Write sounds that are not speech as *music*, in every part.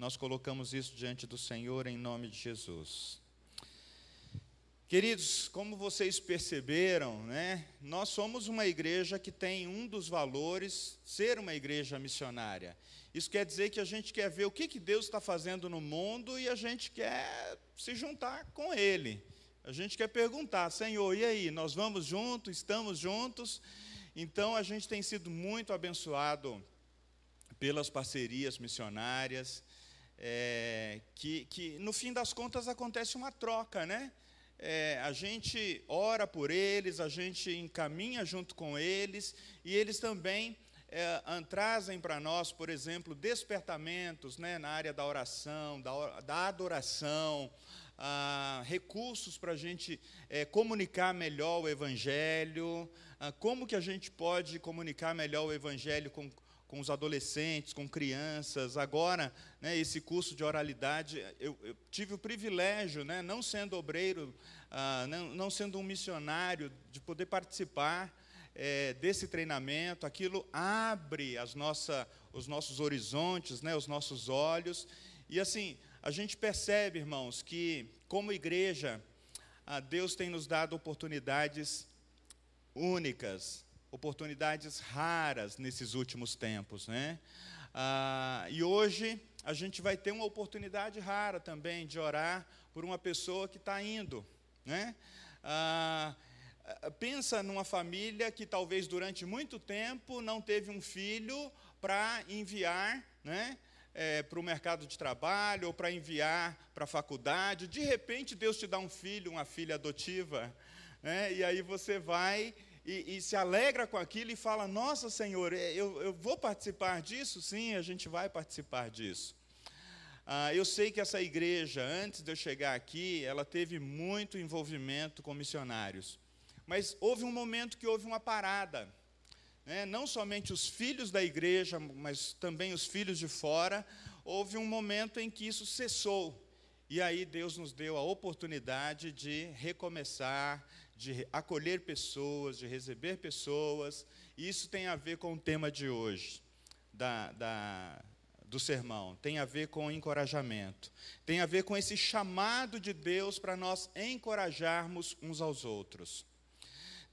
nós colocamos isso diante do Senhor em nome de Jesus. Queridos, como vocês perceberam, né, nós somos uma igreja que tem um dos valores ser uma igreja missionária. Isso quer dizer que a gente quer ver o que, que Deus está fazendo no mundo e a gente quer se juntar com Ele. A gente quer perguntar, Senhor, e aí, nós vamos juntos, estamos juntos? Então a gente tem sido muito abençoado pelas parcerias missionárias, é, que, que no fim das contas acontece uma troca, né? é, a gente ora por eles, a gente encaminha junto com eles, e eles também é, trazem para nós, por exemplo, despertamentos né, na área da oração, da, da adoração, ah, recursos para a gente é, comunicar melhor o Evangelho, ah, como que a gente pode comunicar melhor o Evangelho com com os adolescentes, com crianças. Agora, né, esse curso de oralidade, eu, eu tive o privilégio, né, não sendo obreiro, ah, não, não, sendo um missionário, de poder participar é, desse treinamento. Aquilo abre as nossa, os nossos horizontes, né, os nossos olhos. E assim, a gente percebe, irmãos, que como igreja, ah, Deus tem nos dado oportunidades únicas oportunidades raras nesses últimos tempos. Né? Ah, e hoje a gente vai ter uma oportunidade rara também de orar por uma pessoa que está indo. Né? Ah, pensa numa família que talvez durante muito tempo não teve um filho para enviar né, é, para o mercado de trabalho ou para enviar para a faculdade. De repente, Deus te dá um filho, uma filha adotiva, né, e aí você vai e, e, se alegra com aquilo e fala: Nossa, Senhor, é, eu, eu vou participar disso? Sim, a gente vai participar disso. Ah, eu sei que essa igreja, antes de eu chegar aqui, ela teve muito envolvimento com missionários. Mas houve um momento que houve uma parada. Né? Não somente os filhos da igreja, mas também os filhos de fora. Houve um momento em que isso cessou. E aí Deus nos deu a oportunidade de recomeçar, de acolher pessoas, de receber pessoas. E isso tem a ver com o tema de hoje, da, da, do sermão. Tem a ver com encorajamento. Tem a ver com esse chamado de Deus para nós encorajarmos uns aos outros.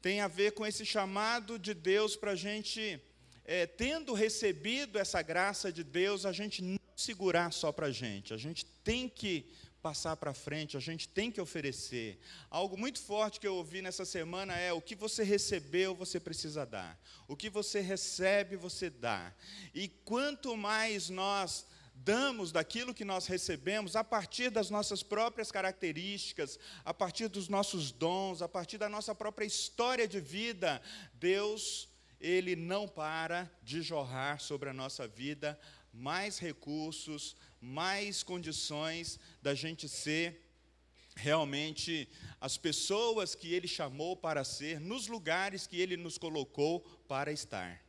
Tem a ver com esse chamado de Deus para a gente, é, tendo recebido essa graça de Deus, a gente não segurar só para a gente. A gente tem que passar para frente, a gente tem que oferecer. Algo muito forte que eu ouvi nessa semana é: o que você recebeu, você precisa dar. O que você recebe, você dá. E quanto mais nós damos daquilo que nós recebemos, a partir das nossas próprias características, a partir dos nossos dons, a partir da nossa própria história de vida, Deus, Ele não para de jorrar sobre a nossa vida mais recursos, mais condições da gente ser realmente as pessoas que Ele chamou para ser, nos lugares que Ele nos colocou para estar.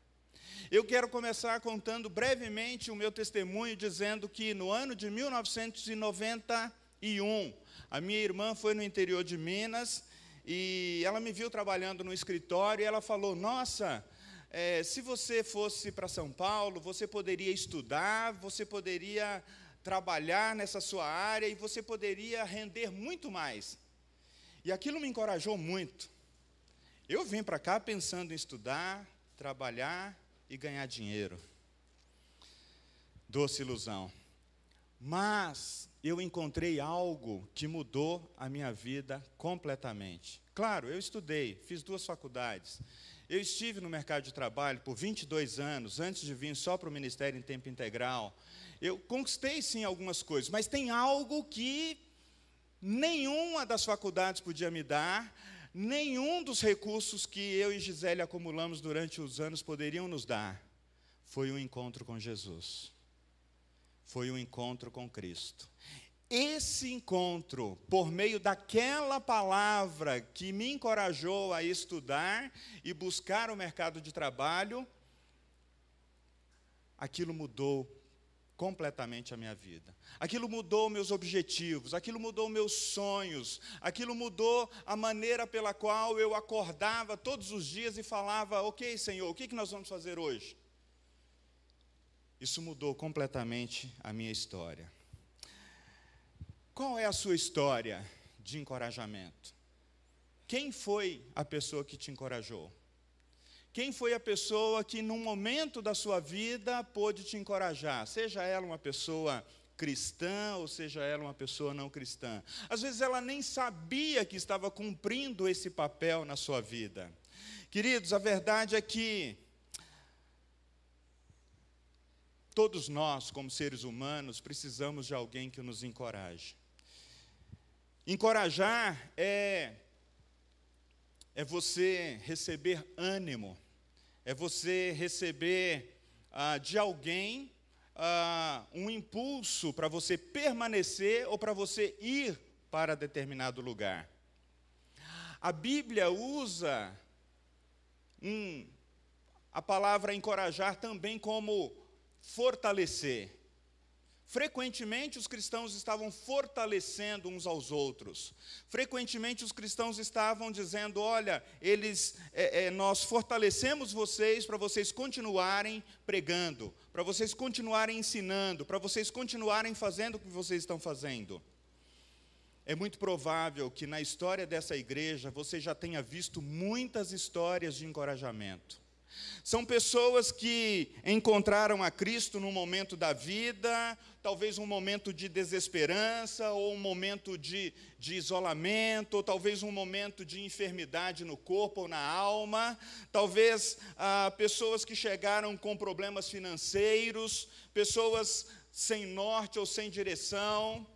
Eu quero começar contando brevemente o meu testemunho, dizendo que no ano de 1991, a minha irmã foi no interior de Minas e ela me viu trabalhando no escritório e ela falou: Nossa, é, se você fosse para São Paulo, você poderia estudar, você poderia trabalhar nessa sua área e você poderia render muito mais. E aquilo me encorajou muito. Eu vim para cá pensando em estudar, trabalhar e ganhar dinheiro. Doce ilusão. Mas eu encontrei algo que mudou a minha vida completamente. Claro, eu estudei, fiz duas faculdades. Eu estive no mercado de trabalho por 22 anos, antes de vir só para o ministério em tempo integral. Eu conquistei sim algumas coisas, mas tem algo que nenhuma das faculdades podia me dar, nenhum dos recursos que eu e Gisele acumulamos durante os anos poderiam nos dar. Foi um encontro com Jesus. Foi um encontro com Cristo. Esse encontro, por meio daquela palavra que me encorajou a estudar e buscar o mercado de trabalho, aquilo mudou completamente a minha vida. Aquilo mudou meus objetivos, aquilo mudou meus sonhos, aquilo mudou a maneira pela qual eu acordava todos os dias e falava: Ok, Senhor, o que nós vamos fazer hoje? Isso mudou completamente a minha história. Qual é a sua história de encorajamento? Quem foi a pessoa que te encorajou? Quem foi a pessoa que, num momento da sua vida, pôde te encorajar? Seja ela uma pessoa cristã ou seja ela uma pessoa não cristã. Às vezes ela nem sabia que estava cumprindo esse papel na sua vida. Queridos, a verdade é que todos nós, como seres humanos, precisamos de alguém que nos encoraje. Encorajar é é você receber ânimo, é você receber ah, de alguém ah, um impulso para você permanecer ou para você ir para determinado lugar. A Bíblia usa um, a palavra encorajar também como fortalecer. Frequentemente os cristãos estavam fortalecendo uns aos outros. Frequentemente os cristãos estavam dizendo: olha, eles, é, é, nós fortalecemos vocês para vocês continuarem pregando, para vocês continuarem ensinando, para vocês continuarem fazendo o que vocês estão fazendo. É muito provável que na história dessa igreja você já tenha visto muitas histórias de encorajamento. São pessoas que encontraram a Cristo num momento da vida, talvez um momento de desesperança, ou um momento de, de isolamento, ou talvez um momento de enfermidade no corpo ou na alma, talvez ah, pessoas que chegaram com problemas financeiros, pessoas sem norte ou sem direção.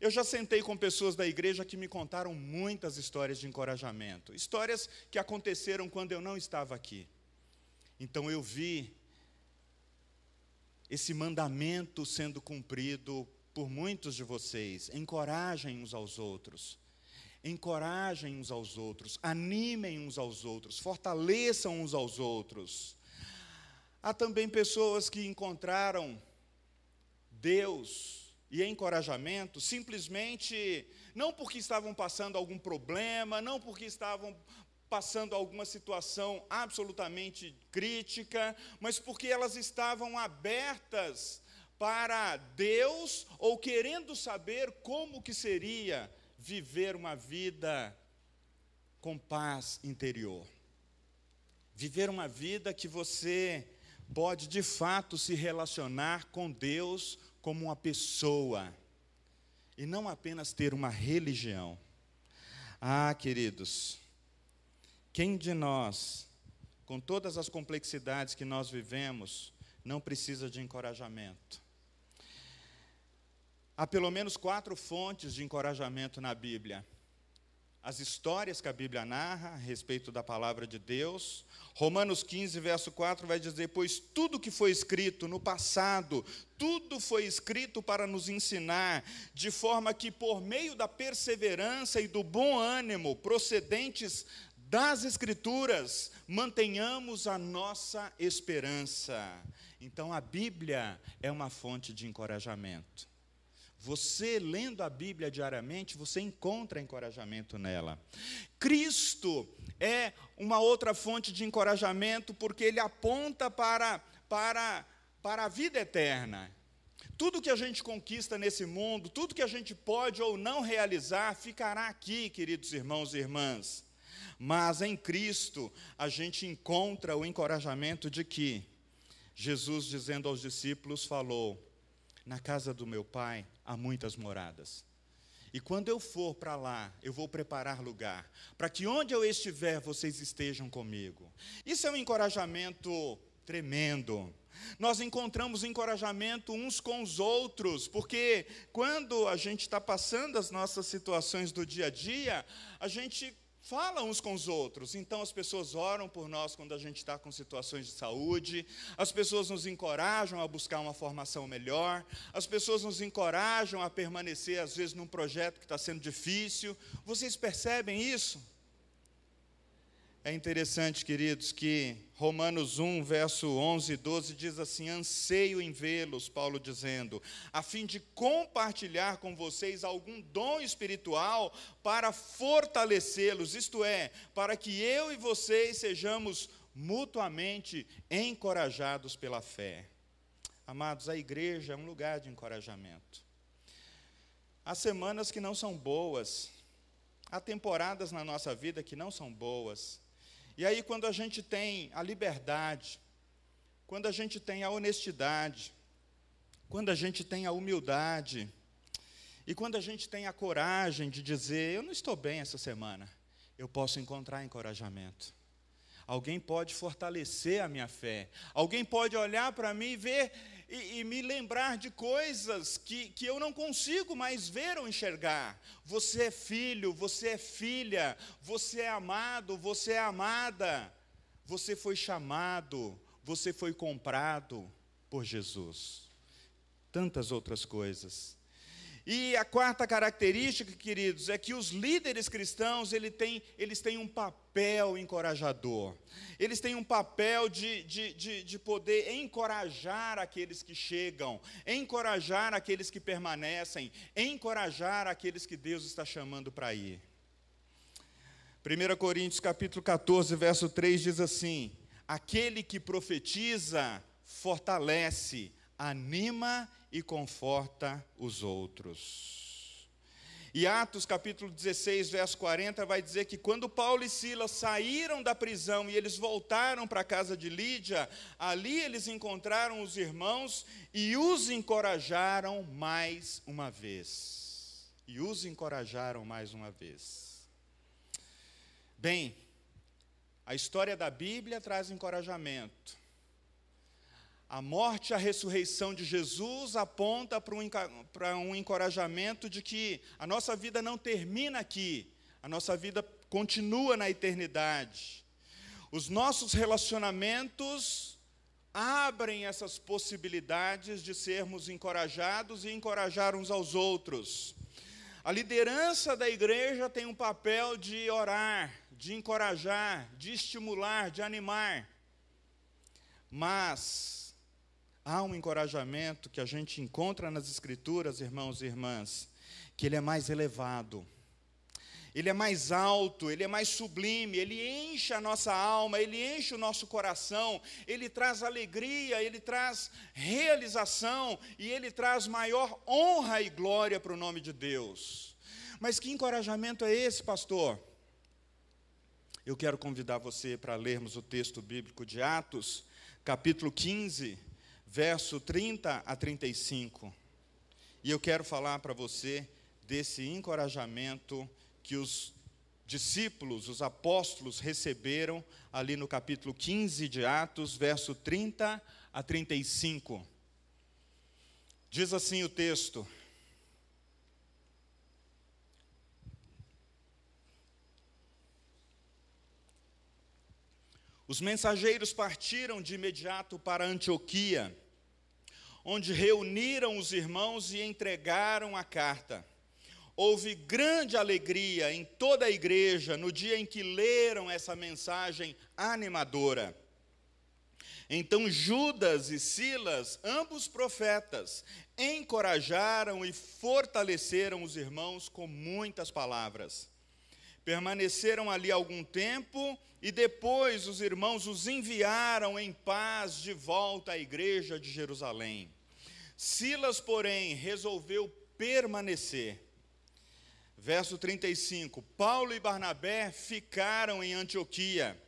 Eu já sentei com pessoas da igreja que me contaram muitas histórias de encorajamento, histórias que aconteceram quando eu não estava aqui. Então eu vi esse mandamento sendo cumprido por muitos de vocês. Encorajem uns aos outros. Encorajem uns aos outros, animem uns aos outros, fortaleçam uns aos outros. Há também pessoas que encontraram Deus e encorajamento simplesmente não porque estavam passando algum problema, não porque estavam passando alguma situação absolutamente crítica, mas porque elas estavam abertas para Deus ou querendo saber como que seria viver uma vida com paz interior. Viver uma vida que você pode de fato se relacionar com Deus como uma pessoa e não apenas ter uma religião. Ah, queridos, quem de nós, com todas as complexidades que nós vivemos, não precisa de encorajamento? Há pelo menos quatro fontes de encorajamento na Bíblia as histórias que a Bíblia narra a respeito da palavra de Deus. Romanos 15, verso 4 vai dizer: Pois tudo que foi escrito no passado, tudo foi escrito para nos ensinar, de forma que, por meio da perseverança e do bom ânimo procedentes das Escrituras, mantenhamos a nossa esperança. Então, a Bíblia é uma fonte de encorajamento. Você lendo a Bíblia diariamente, você encontra encorajamento nela. Cristo é uma outra fonte de encorajamento porque ele aponta para, para, para a vida eterna. Tudo que a gente conquista nesse mundo, tudo que a gente pode ou não realizar, ficará aqui, queridos irmãos e irmãs. Mas em Cristo a gente encontra o encorajamento de que Jesus, dizendo aos discípulos, falou: Na casa do meu pai há muitas moradas. E quando eu for para lá, eu vou preparar lugar, para que onde eu estiver, vocês estejam comigo. Isso é um encorajamento tremendo. Nós encontramos encorajamento uns com os outros, porque quando a gente está passando as nossas situações do dia a dia, a gente fala uns com os outros. Então as pessoas oram por nós quando a gente está com situações de saúde, as pessoas nos encorajam a buscar uma formação melhor, as pessoas nos encorajam a permanecer, às vezes, num projeto que está sendo difícil. Vocês percebem isso? É interessante, queridos, que Romanos 1, verso 11 e 12 diz assim: Anseio em vê-los, Paulo dizendo, a fim de compartilhar com vocês algum dom espiritual para fortalecê-los, isto é, para que eu e vocês sejamos mutuamente encorajados pela fé. Amados, a igreja é um lugar de encorajamento. Há semanas que não são boas, há temporadas na nossa vida que não são boas. E aí, quando a gente tem a liberdade, quando a gente tem a honestidade, quando a gente tem a humildade, e quando a gente tem a coragem de dizer: Eu não estou bem essa semana, eu posso encontrar encorajamento. Alguém pode fortalecer a minha fé. Alguém pode olhar para mim e ver e, e, me lembrar de coisas que, que eu não consigo mais ver ou enxergar. Você é filho, você é filha, você é amado, você é amada. Você foi chamado, você foi comprado por Jesus. Tantas outras coisas. E a quarta característica, queridos, é que os líderes cristãos ele tem, eles têm um papel encorajador. Eles têm um papel de, de, de, de poder encorajar aqueles que chegam, encorajar aqueles que permanecem, encorajar aqueles que Deus está chamando para ir. 1 Coríntios capítulo 14, verso 3 diz assim: Aquele que profetiza fortalece, anima e conforta os outros. E Atos capítulo 16, verso 40 vai dizer que quando Paulo e Silas saíram da prisão e eles voltaram para a casa de Lídia, ali eles encontraram os irmãos e os encorajaram mais uma vez. E os encorajaram mais uma vez. Bem, a história da Bíblia traz encorajamento. A morte e a ressurreição de Jesus aponta para um, encorajamento de que a nossa vida não termina aqui, a nossa vida continua na eternidade. Os nossos relacionamentos abrem essas possibilidades de sermos encorajados e encorajar uns aos outros. A liderança da igreja tem um papel de orar, de encorajar, de estimular, de animar. Mas há um encorajamento que a gente encontra nas Escrituras, irmãos e irmãs, que ele é mais elevado, ele é mais alto, ele é mais sublime, ele enche a nossa alma, ele enche o nosso coração, ele traz alegria, ele traz realização e ele traz maior honra e glória para o nome de Deus. Mas que encorajamento é esse, pastor? Eu quero convidar você para lermos o texto bíblico de Atos, capítulo 15 verso 30 a 35. E eu quero falar para você desse encorajamento que os discípulos, os apóstolos receberam ali no capítulo 15 de Atos, verso 30 a 35. Diz assim o texto: Os mensageiros partiram de imediato para Antioquia, onde reuniram os irmãos e entregaram a carta. Houve grande alegria em toda a igreja no dia em que leram essa mensagem animadora. Então Judas e Silas, ambos profetas, encorajaram e fortaleceram os irmãos com muitas palavras. Permaneceram ali algum tempo e depois os irmãos os enviaram em paz de volta à igreja de Jerusalém. Silas, porém, resolveu permanecer. Verso 35: Paulo e Barnabé ficaram em Antioquia.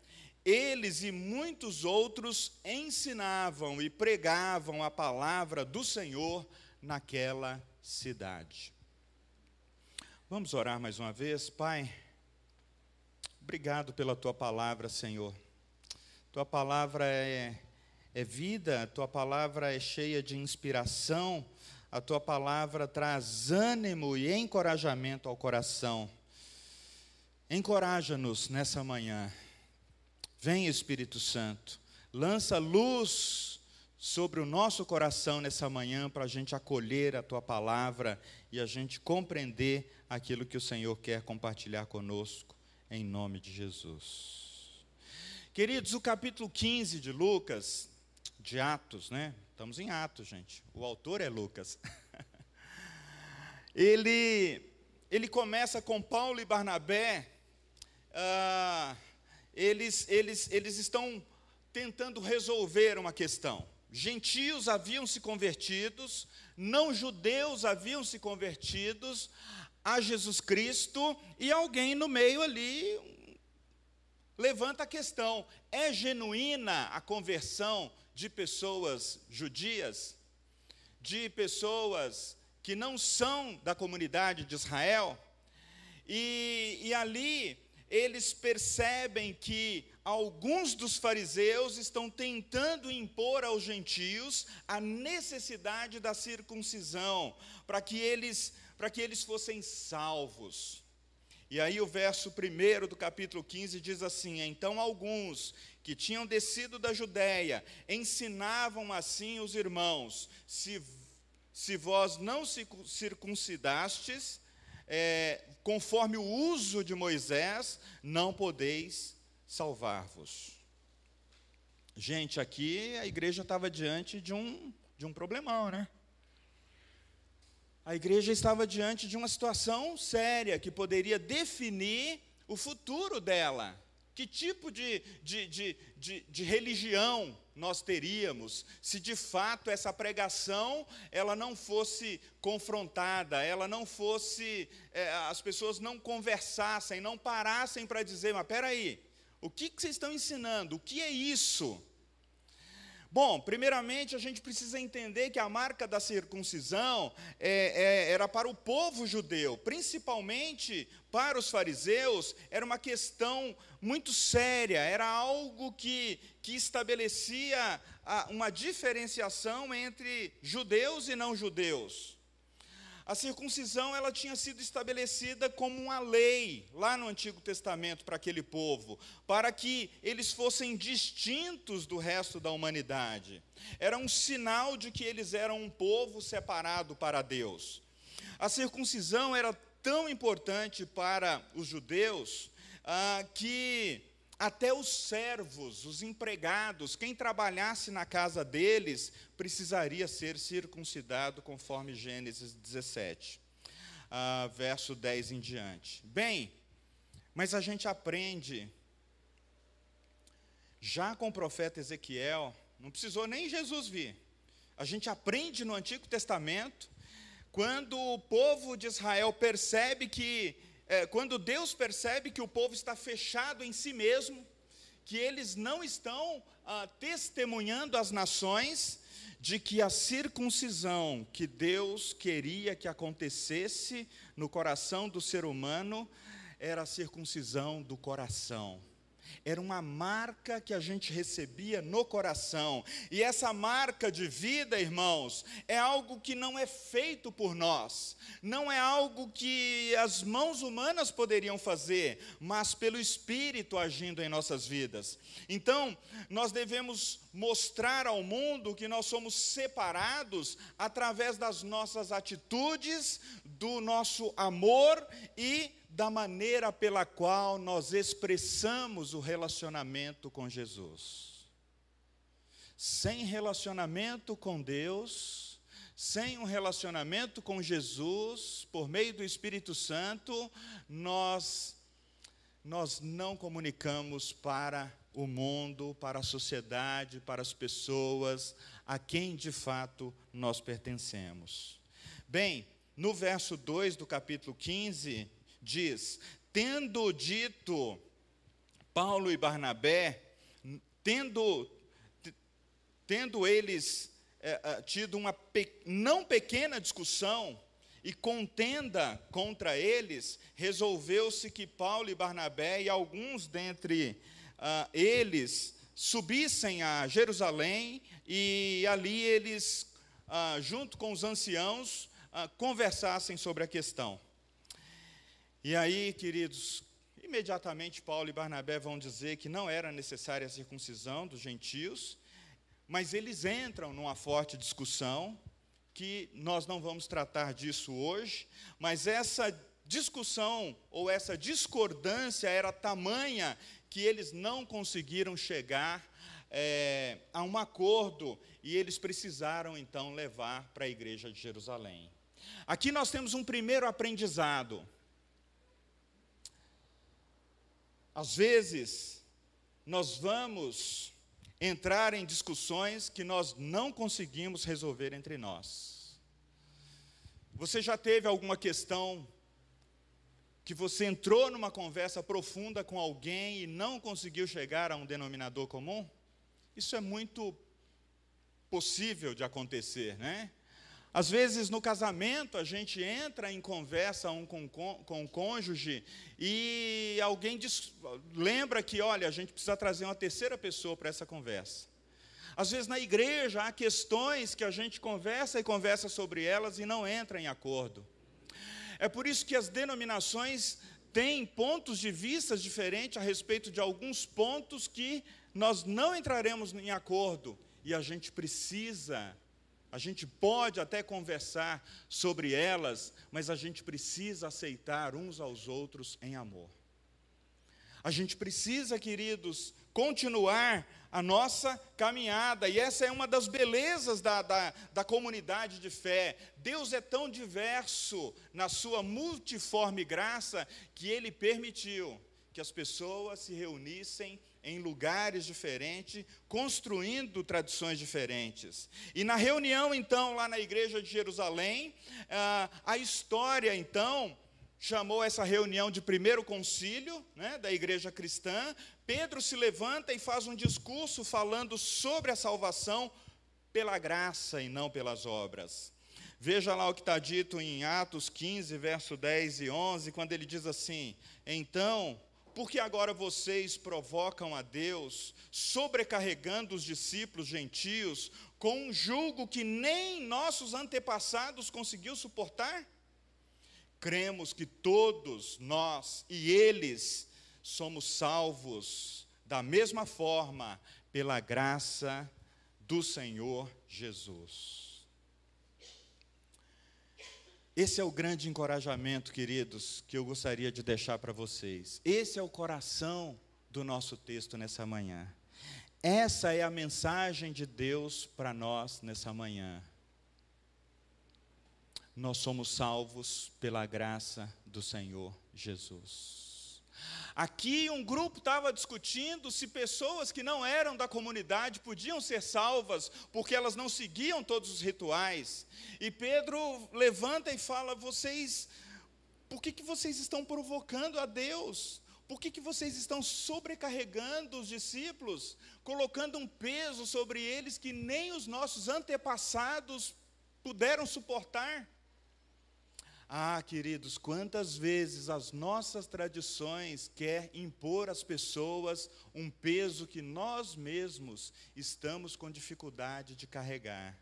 Eles e muitos outros ensinavam e pregavam a palavra do Senhor naquela cidade. Vamos orar mais uma vez, Pai. Obrigado pela tua palavra, Senhor. Tua palavra é, é vida, tua palavra é cheia de inspiração, a tua palavra traz ânimo e encorajamento ao coração. Encoraja-nos nessa manhã. Vem, Espírito Santo, lança luz sobre o nosso coração nessa manhã para a gente acolher a tua palavra e a gente compreender aquilo que o Senhor quer compartilhar conosco em nome de Jesus. Queridos, o capítulo 15 de Lucas, de Atos, né? Estamos em Atos, gente. O autor é Lucas. *laughs* ele, ele começa com Paulo e Barnabé. Uh, eles, eles, eles estão tentando resolver uma questão. gentios haviam se convertidos, não judeus haviam se convertidos a Jesus Cristo, e alguém no meio ali levanta a questão: é genuína a conversão de pessoas judias, de pessoas que não são da comunidade de Israel? E, e ali eles percebem que alguns dos fariseus estão tentando impor aos gentios a necessidade da circuncisão, para que eles, para que eles fossem salvos. E aí o verso 1 do capítulo 15 diz assim: Então alguns que tinham descido da Judéia ensinavam assim os irmãos: Se, se vós não se circuncidastes, é, conforme o uso de Moisés, não podeis salvar-vos. Gente, aqui a igreja estava diante de um, de um problemão, né? A igreja estava diante de uma situação séria que poderia definir o futuro dela. Que tipo de, de, de, de, de religião nós teríamos se de fato essa pregação ela não fosse confrontada, ela não fosse, é, as pessoas não conversassem, não parassem para dizer, mas peraí, o que, que vocês estão ensinando? O que é isso? Bom, primeiramente a gente precisa entender que a marca da circuncisão é, é, era para o povo judeu, principalmente para os fariseus, era uma questão muito séria, era algo que, que estabelecia uma diferenciação entre judeus e não judeus. A circuncisão ela tinha sido estabelecida como uma lei lá no Antigo Testamento para aquele povo, para que eles fossem distintos do resto da humanidade. Era um sinal de que eles eram um povo separado para Deus. A circuncisão era tão importante para os judeus ah, que até os servos, os empregados, quem trabalhasse na casa deles, precisaria ser circuncidado, conforme Gênesis 17, ah, verso 10 em diante. Bem, mas a gente aprende, já com o profeta Ezequiel, não precisou nem Jesus vir, a gente aprende no Antigo Testamento, quando o povo de Israel percebe que é, quando Deus percebe que o povo está fechado em si mesmo, que eles não estão ah, testemunhando às nações de que a circuncisão que Deus queria que acontecesse no coração do ser humano era a circuncisão do coração era uma marca que a gente recebia no coração. E essa marca de vida, irmãos, é algo que não é feito por nós, não é algo que as mãos humanas poderiam fazer, mas pelo Espírito agindo em nossas vidas. Então, nós devemos mostrar ao mundo que nós somos separados através das nossas atitudes, do nosso amor e da maneira pela qual nós expressamos o relacionamento com Jesus. Sem relacionamento com Deus, sem um relacionamento com Jesus, por meio do Espírito Santo, nós nós não comunicamos para o mundo, para a sociedade, para as pessoas a quem de fato nós pertencemos. Bem, no verso 2 do capítulo 15, diz: Tendo dito Paulo e Barnabé, tendo, tendo eles é, tido uma pe, não pequena discussão e contenda contra eles, resolveu-se que Paulo e Barnabé e alguns dentre uh, eles subissem a Jerusalém e ali eles, uh, junto com os anciãos, uh, conversassem sobre a questão. E aí, queridos, imediatamente Paulo e Barnabé vão dizer que não era necessária a circuncisão dos gentios, mas eles entram numa forte discussão, que nós não vamos tratar disso hoje, mas essa discussão ou essa discordância era tamanha que eles não conseguiram chegar é, a um acordo e eles precisaram então levar para a igreja de Jerusalém. Aqui nós temos um primeiro aprendizado. Às vezes, nós vamos entrar em discussões que nós não conseguimos resolver entre nós. Você já teve alguma questão que você entrou numa conversa profunda com alguém e não conseguiu chegar a um denominador comum? Isso é muito possível de acontecer, né? Às vezes, no casamento, a gente entra em conversa um com, com, o cônjuge e alguém diz, lembra que, olha, a gente precisa trazer uma terceira pessoa para essa conversa. Às vezes, na igreja, há questões que a gente conversa e conversa sobre elas e não entra em acordo. É por isso que as denominações têm pontos de vista diferentes a respeito de alguns pontos que nós não entraremos em acordo e a gente precisa a gente pode até conversar sobre elas, mas a gente precisa aceitar uns aos outros em amor. A gente precisa, queridos, continuar a nossa caminhada, e essa é uma das belezas da, da, da, comunidade de fé. Deus é tão diverso na sua multiforme graça que Ele permitiu que as pessoas se reunissem em lugares diferentes, construindo tradições diferentes. E na reunião, então, lá na igreja de Jerusalém, ah, a história, então, chamou essa reunião de primeiro concílio né, da igreja cristã. Pedro se levanta e faz um discurso falando sobre a salvação pela graça e não pelas obras. Veja lá o que está dito em Atos 15, verso 10 e 11, quando ele diz assim: Então porque agora vocês provocam a Deus, sobrecarregando os discípulos gentios com um julgo que nem nossos antepassados conseguiu suportar? Cremos que todos nós e eles somos salvos da mesma forma pela graça do Senhor Jesus. Esse é o grande encorajamento, queridos, que eu gostaria de deixar para vocês. Esse é o coração do nosso texto nessa manhã. Essa é a mensagem de Deus para nós nessa manhã. Nós somos salvos pela graça do Senhor Jesus. Aqui um grupo estava discutindo se pessoas que não eram da comunidade podiam ser salvas porque elas não seguiam todos os rituais. E Pedro levanta e fala: vocês, por que, que vocês estão provocando a Deus? Por que, que vocês estão sobrecarregando os discípulos, colocando um peso sobre eles que nem os nossos antepassados puderam suportar? Ah, queridos, quantas vezes as nossas tradições quer impor às pessoas um peso que nós mesmos estamos com dificuldade de carregar.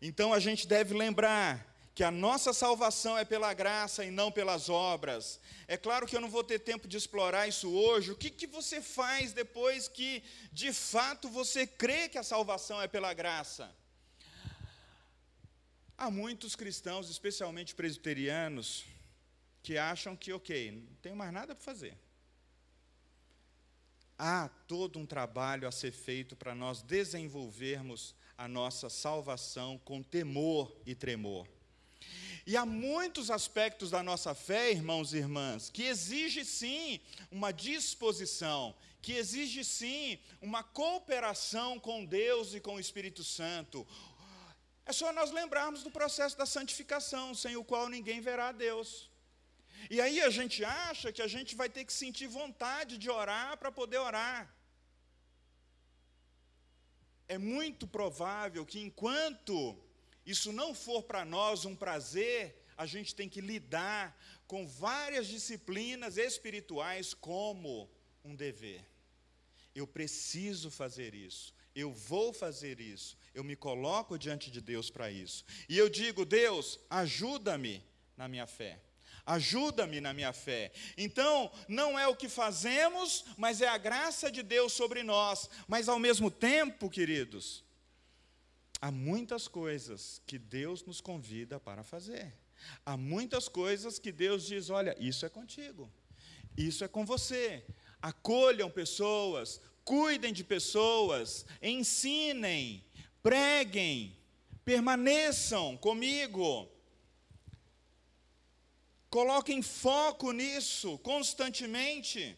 Então a gente deve lembrar que a nossa salvação é pela graça e não pelas obras. É claro que eu não vou ter tempo de explorar isso hoje. O que, que você faz depois que, de fato, você crê que a salvação é pela graça? Há muitos cristãos, especialmente presbiterianos, que acham que, ok, não tenho mais nada para fazer. Há todo um trabalho a ser feito para nós desenvolvermos a nossa salvação com temor e tremor. E há muitos aspectos da nossa fé, irmãos e irmãs, que exige sim uma disposição, que exige sim uma cooperação com Deus e com o Espírito Santo, é só nós lembrarmos do processo da santificação, sem o qual ninguém verá a Deus. E aí a gente acha que a gente vai ter que sentir vontade de orar para poder orar. É muito provável que enquanto isso não for para nós um prazer, a gente tem que lidar com várias disciplinas espirituais como um dever. Eu preciso fazer isso, eu vou fazer isso, eu me coloco diante de Deus para isso. E eu digo, Deus, ajuda-me na minha fé. Ajuda-me na minha fé. Então, não é o que fazemos, mas é a graça de Deus sobre nós. Mas ao mesmo tempo, queridos, há muitas coisas que Deus nos convida para fazer. Há muitas coisas que Deus diz: olha, isso é contigo, isso é com você. Acolham pessoas, cuidem de pessoas, ensinem, preguem, permaneçam comigo. Coloquem foco nisso constantemente.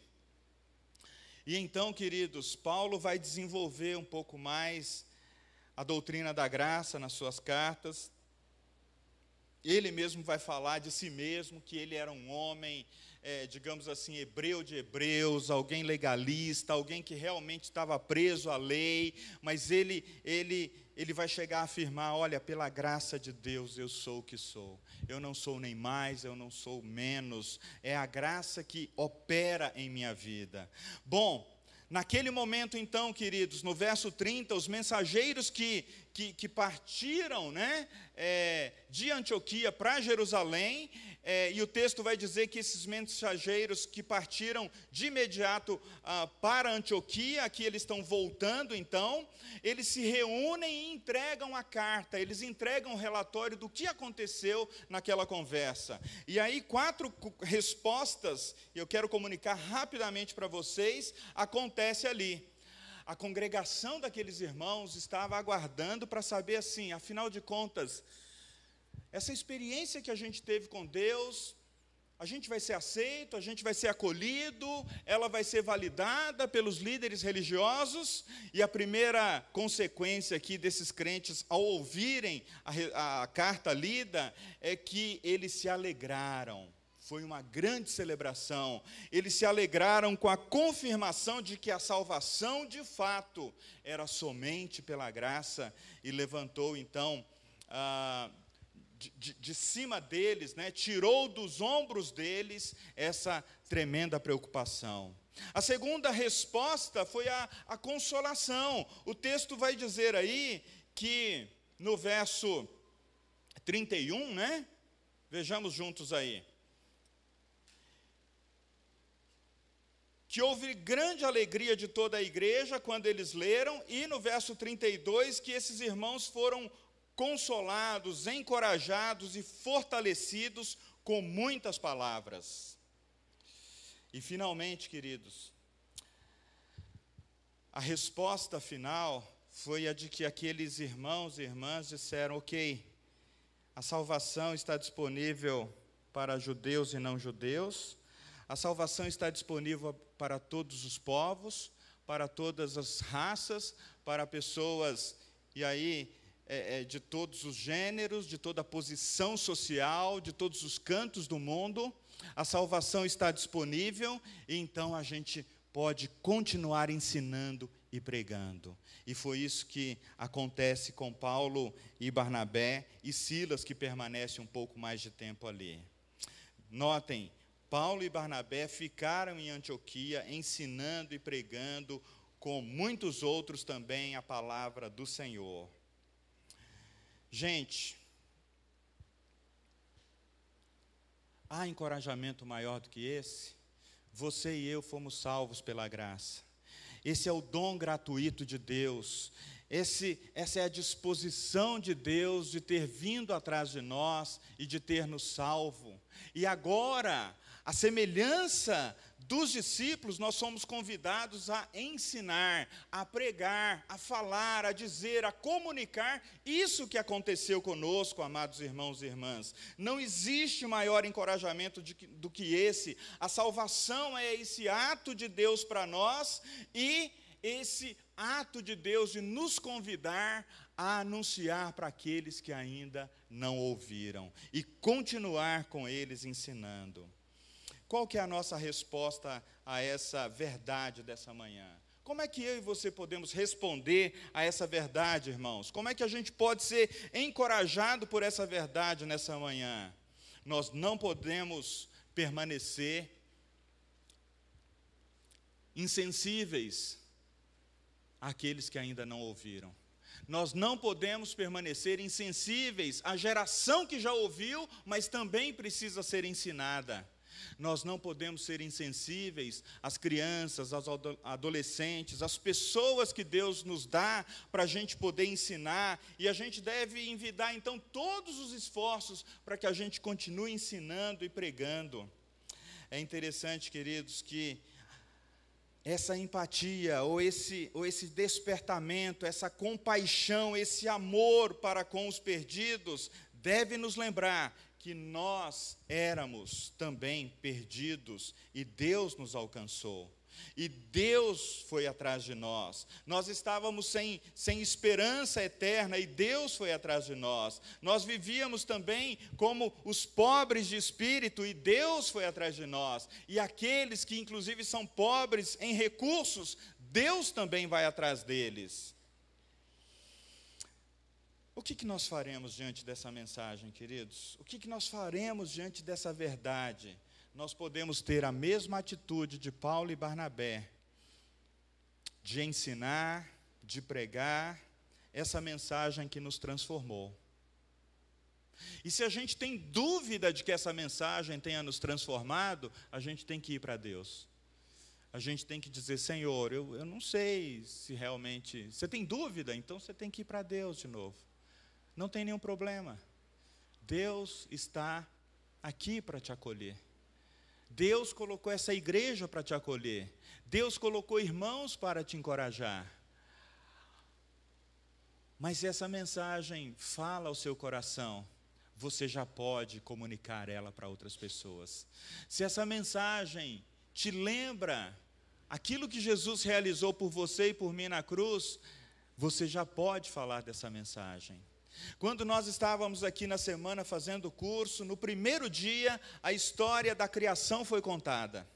E então, queridos, Paulo vai desenvolver um pouco mais a doutrina da graça nas suas cartas. Ele mesmo vai falar de si mesmo, que ele era um homem, é, digamos assim, hebreu de hebreus, alguém legalista, alguém que realmente estava preso à lei, mas ele, ele, ele vai chegar a afirmar: olha, pela graça de Deus eu sou o que sou. Eu não sou nem mais, eu não sou menos. É a graça que opera em minha vida. Bom, Naquele momento, então, queridos, no verso 30, os mensageiros que, que, que partiram né, é, de Antioquia para Jerusalém, é, e o texto vai dizer que esses mensageiros que partiram de imediato ah, para Antioquia, aqui eles estão voltando então, eles se reúnem e entregam a carta, eles entregam o relatório do que aconteceu naquela conversa. E aí, quatro respostas, eu quero comunicar rapidamente para vocês, acontece ali. A congregação daqueles irmãos estava aguardando para saber assim, afinal de contas, essa experiência que a gente teve com Deus, a gente vai ser aceito, a gente vai ser acolhido, ela vai ser validada pelos líderes religiosos, e a primeira consequência aqui desses crentes, ao ouvirem a, a carta lida, é que eles se alegraram. Foi uma grande celebração. Eles se alegraram com a confirmação de que a salvação de fato era somente pela graça, e levantou então. Ah, de, de, cima deles, né, tirou dos ombros deles essa tremenda preocupação. A segunda resposta foi a, a consolação. O texto vai dizer aí que no verso 31, né? Vejamos juntos aí. Que houve grande alegria de toda a igreja quando eles leram, e no verso 32, que esses irmãos foram consolados, encorajados e fortalecidos com muitas palavras. E finalmente, queridos, a resposta final foi a de que aqueles irmãos e irmãs disseram: ok, a salvação está disponível para judeus e não judeus, a salvação está disponível para todos os povos, para todas as raças, para pessoas, e aí é, é, de todos os gêneros, de toda a posição social, de todos os cantos do mundo. A salvação está disponível e então a gente pode continuar ensinando e pregando. E foi isso que acontece com Paulo e Barnabé e Silas, que permanece um pouco mais de tempo ali. Notem, Paulo e Barnabé ficaram em Antioquia ensinando e pregando, com muitos outros também, a palavra do Senhor. Gente, há encorajamento maior do que esse? Você e eu fomos salvos pela graça. Esse é o dom gratuito de Deus. Esse, essa é a disposição de Deus de ter vindo atrás de nós e de ter nos salvo. E agora, a semelhança dos discípulos, nós somos convidados a ensinar, a pregar, a falar, a dizer, a comunicar isso que aconteceu conosco, amados irmãos e irmãs. Não existe maior encorajamento de, do que esse. A salvação é esse ato de Deus para nós e esse ato de Deus de nos convidar a anunciar para aqueles que ainda não ouviram e continuar com eles ensinando. Qual que é a nossa resposta a essa verdade dessa manhã? Como é que eu e você podemos responder a essa verdade, irmãos? Como é que a gente pode ser encorajado por essa verdade nessa manhã? Nós não podemos permanecer insensíveis àqueles que ainda não ouviram. Nós não podemos permanecer insensíveis à geração que já ouviu, mas também precisa ser ensinada. Nós não podemos ser insensíveis às crianças, aos adolescentes, às pessoas que Deus nos dá para a gente poder ensinar, e a gente deve envidar então todos os esforços para que a gente continue ensinando e pregando. É interessante, queridos, que essa empatia, ou esse, ou esse despertamento, essa compaixão, esse amor para com os perdidos, deve nos lembrar que nós éramos também perdidos e Deus nos alcançou. E Deus foi atrás de nós. Nós estávamos sem, sem esperança eterna e Deus foi atrás de nós. Nós vivíamos também como os pobres de espírito e Deus foi atrás de nós. E aqueles que, inclusive, são pobres em recursos, Deus também vai atrás deles. O que, que nós faremos diante dessa mensagem, queridos? O que, que nós faremos diante dessa verdade? nós podemos ter a mesma atitude de Paulo e Barnabé, de ensinar, de pregar essa mensagem que nos transformou. E se a gente tem dúvida de que essa mensagem tenha nos transformado, a gente tem que ir para Deus. A gente tem que dizer, Senhor, eu, eu não sei se realmente. Você tem dúvida? Então você tem que ir para Deus de novo. Não tem nenhum problema. Deus está aqui para te acolher. Deus colocou essa igreja para te acolher. Deus colocou irmãos para te encorajar. Mas essa mensagem fala ao seu coração, você já pode comunicar ela para outras pessoas. Se essa mensagem te lembra aquilo que Jesus realizou por você e por mim na cruz, você já pode falar dessa mensagem. Quando nós estávamos aqui na semana fazendo o curso, no primeiro dia, a história da criação foi contada.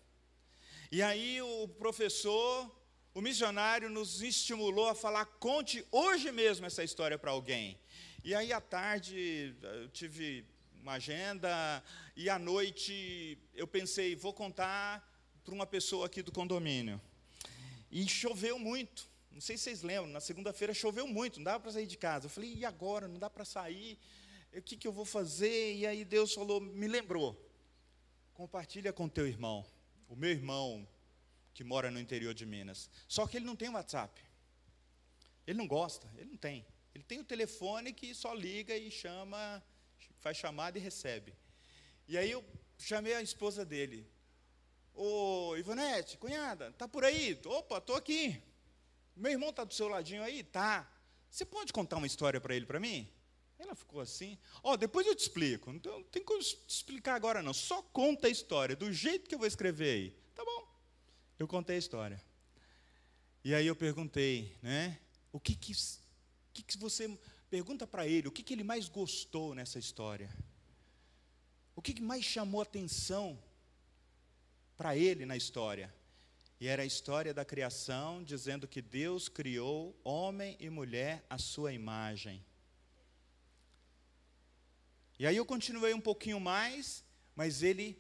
E aí o professor, o missionário, nos estimulou a falar: conte hoje mesmo essa história para alguém. E aí à tarde eu tive uma agenda, e à noite eu pensei: vou contar para uma pessoa aqui do condomínio. E choveu muito. Não sei se vocês lembram, na segunda-feira choveu muito, não dava para sair de casa. Eu falei, e agora? Não dá para sair? O que, que eu vou fazer? E aí Deus falou, me lembrou. Compartilha com teu irmão. O meu irmão, que mora no interior de Minas. Só que ele não tem WhatsApp. Ele não gosta, ele não tem. Ele tem o telefone que só liga e chama, faz chamada e recebe. E aí eu chamei a esposa dele. Ô, Ivonete, cunhada, tá por aí? Opa, estou aqui. Meu irmão está do seu ladinho aí? Tá. Você pode contar uma história para ele, para mim? Ela ficou assim. Ó, oh, depois eu te explico. Então, não tem como te explicar agora, não. Só conta a história, do jeito que eu vou escrever aí. Tá bom. Eu contei a história. E aí eu perguntei, né? O que que, que, que você. Pergunta para ele, o que, que ele mais gostou nessa história? O que, que mais chamou atenção para ele na história? E era a história da criação, dizendo que Deus criou homem e mulher à sua imagem. E aí eu continuei um pouquinho mais, mas ele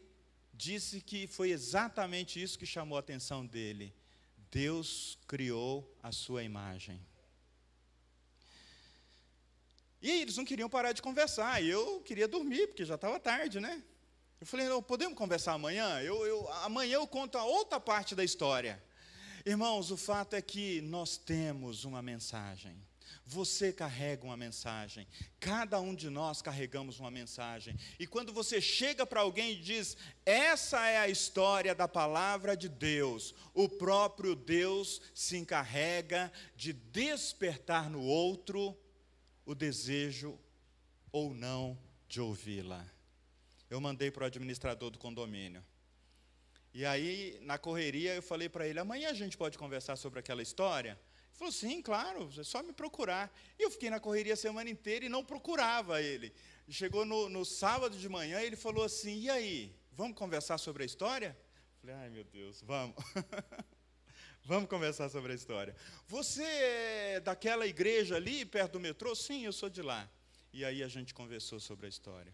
disse que foi exatamente isso que chamou a atenção dele. Deus criou a sua imagem. E eles não queriam parar de conversar, e eu queria dormir, porque já estava tarde, né? Eu falei, não, podemos conversar amanhã? Eu, eu, amanhã eu conto a outra parte da história. Irmãos, o fato é que nós temos uma mensagem. Você carrega uma mensagem. Cada um de nós carregamos uma mensagem. E quando você chega para alguém e diz: Essa é a história da palavra de Deus, o próprio Deus se encarrega de despertar no outro o desejo ou não de ouvi-la eu mandei para o administrador do condomínio. E aí, na correria, eu falei para ele: amanhã a gente pode conversar sobre aquela história? Ele falou: sim, claro, é só me procurar. E eu fiquei na correria a semana inteira e não procurava ele. Chegou no, no sábado de manhã e ele falou assim: e aí, vamos conversar sobre a história? Eu falei: ai meu Deus, vamos. *laughs* vamos conversar sobre a história. Você é daquela igreja ali, perto do metrô? Sim, eu sou de lá. E aí a gente conversou sobre a história.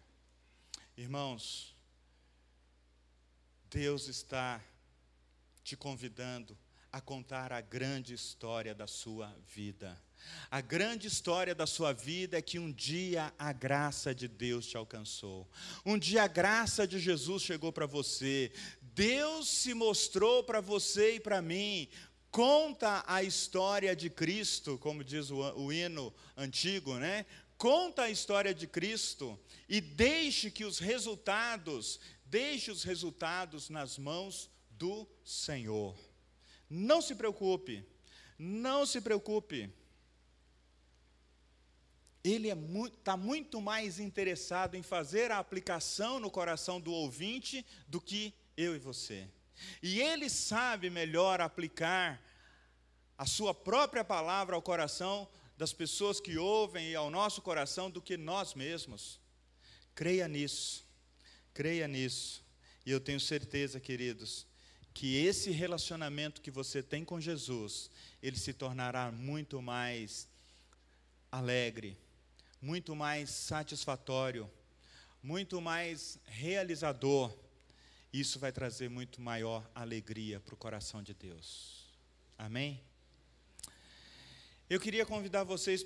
Irmãos, Deus está te convidando a contar a grande história da sua vida. A grande história da sua vida é que um dia a graça de Deus te alcançou. Um dia a graça de Jesus chegou para você. Deus se mostrou para você e para mim. Conta a história de Cristo, como diz o, o hino antigo, né? Conta a história de Cristo e deixe que os resultados, deixe os resultados nas mãos do Senhor. Não se preocupe, não se preocupe. Ele está muito, tá muito mais interessado em fazer a aplicação no coração do ouvinte do que eu e você. E Ele sabe melhor aplicar a Sua própria palavra ao coração das pessoas que ouvem e ao nosso coração do que nós mesmos. Creia nisso, creia nisso. E eu tenho certeza, queridos, que esse relacionamento que você tem com Jesus, ele se tornará muito mais alegre, muito mais satisfatório, muito mais realizador. Isso vai trazer muito maior alegria para o coração de Deus. Amém? Eu queria convidar vocês para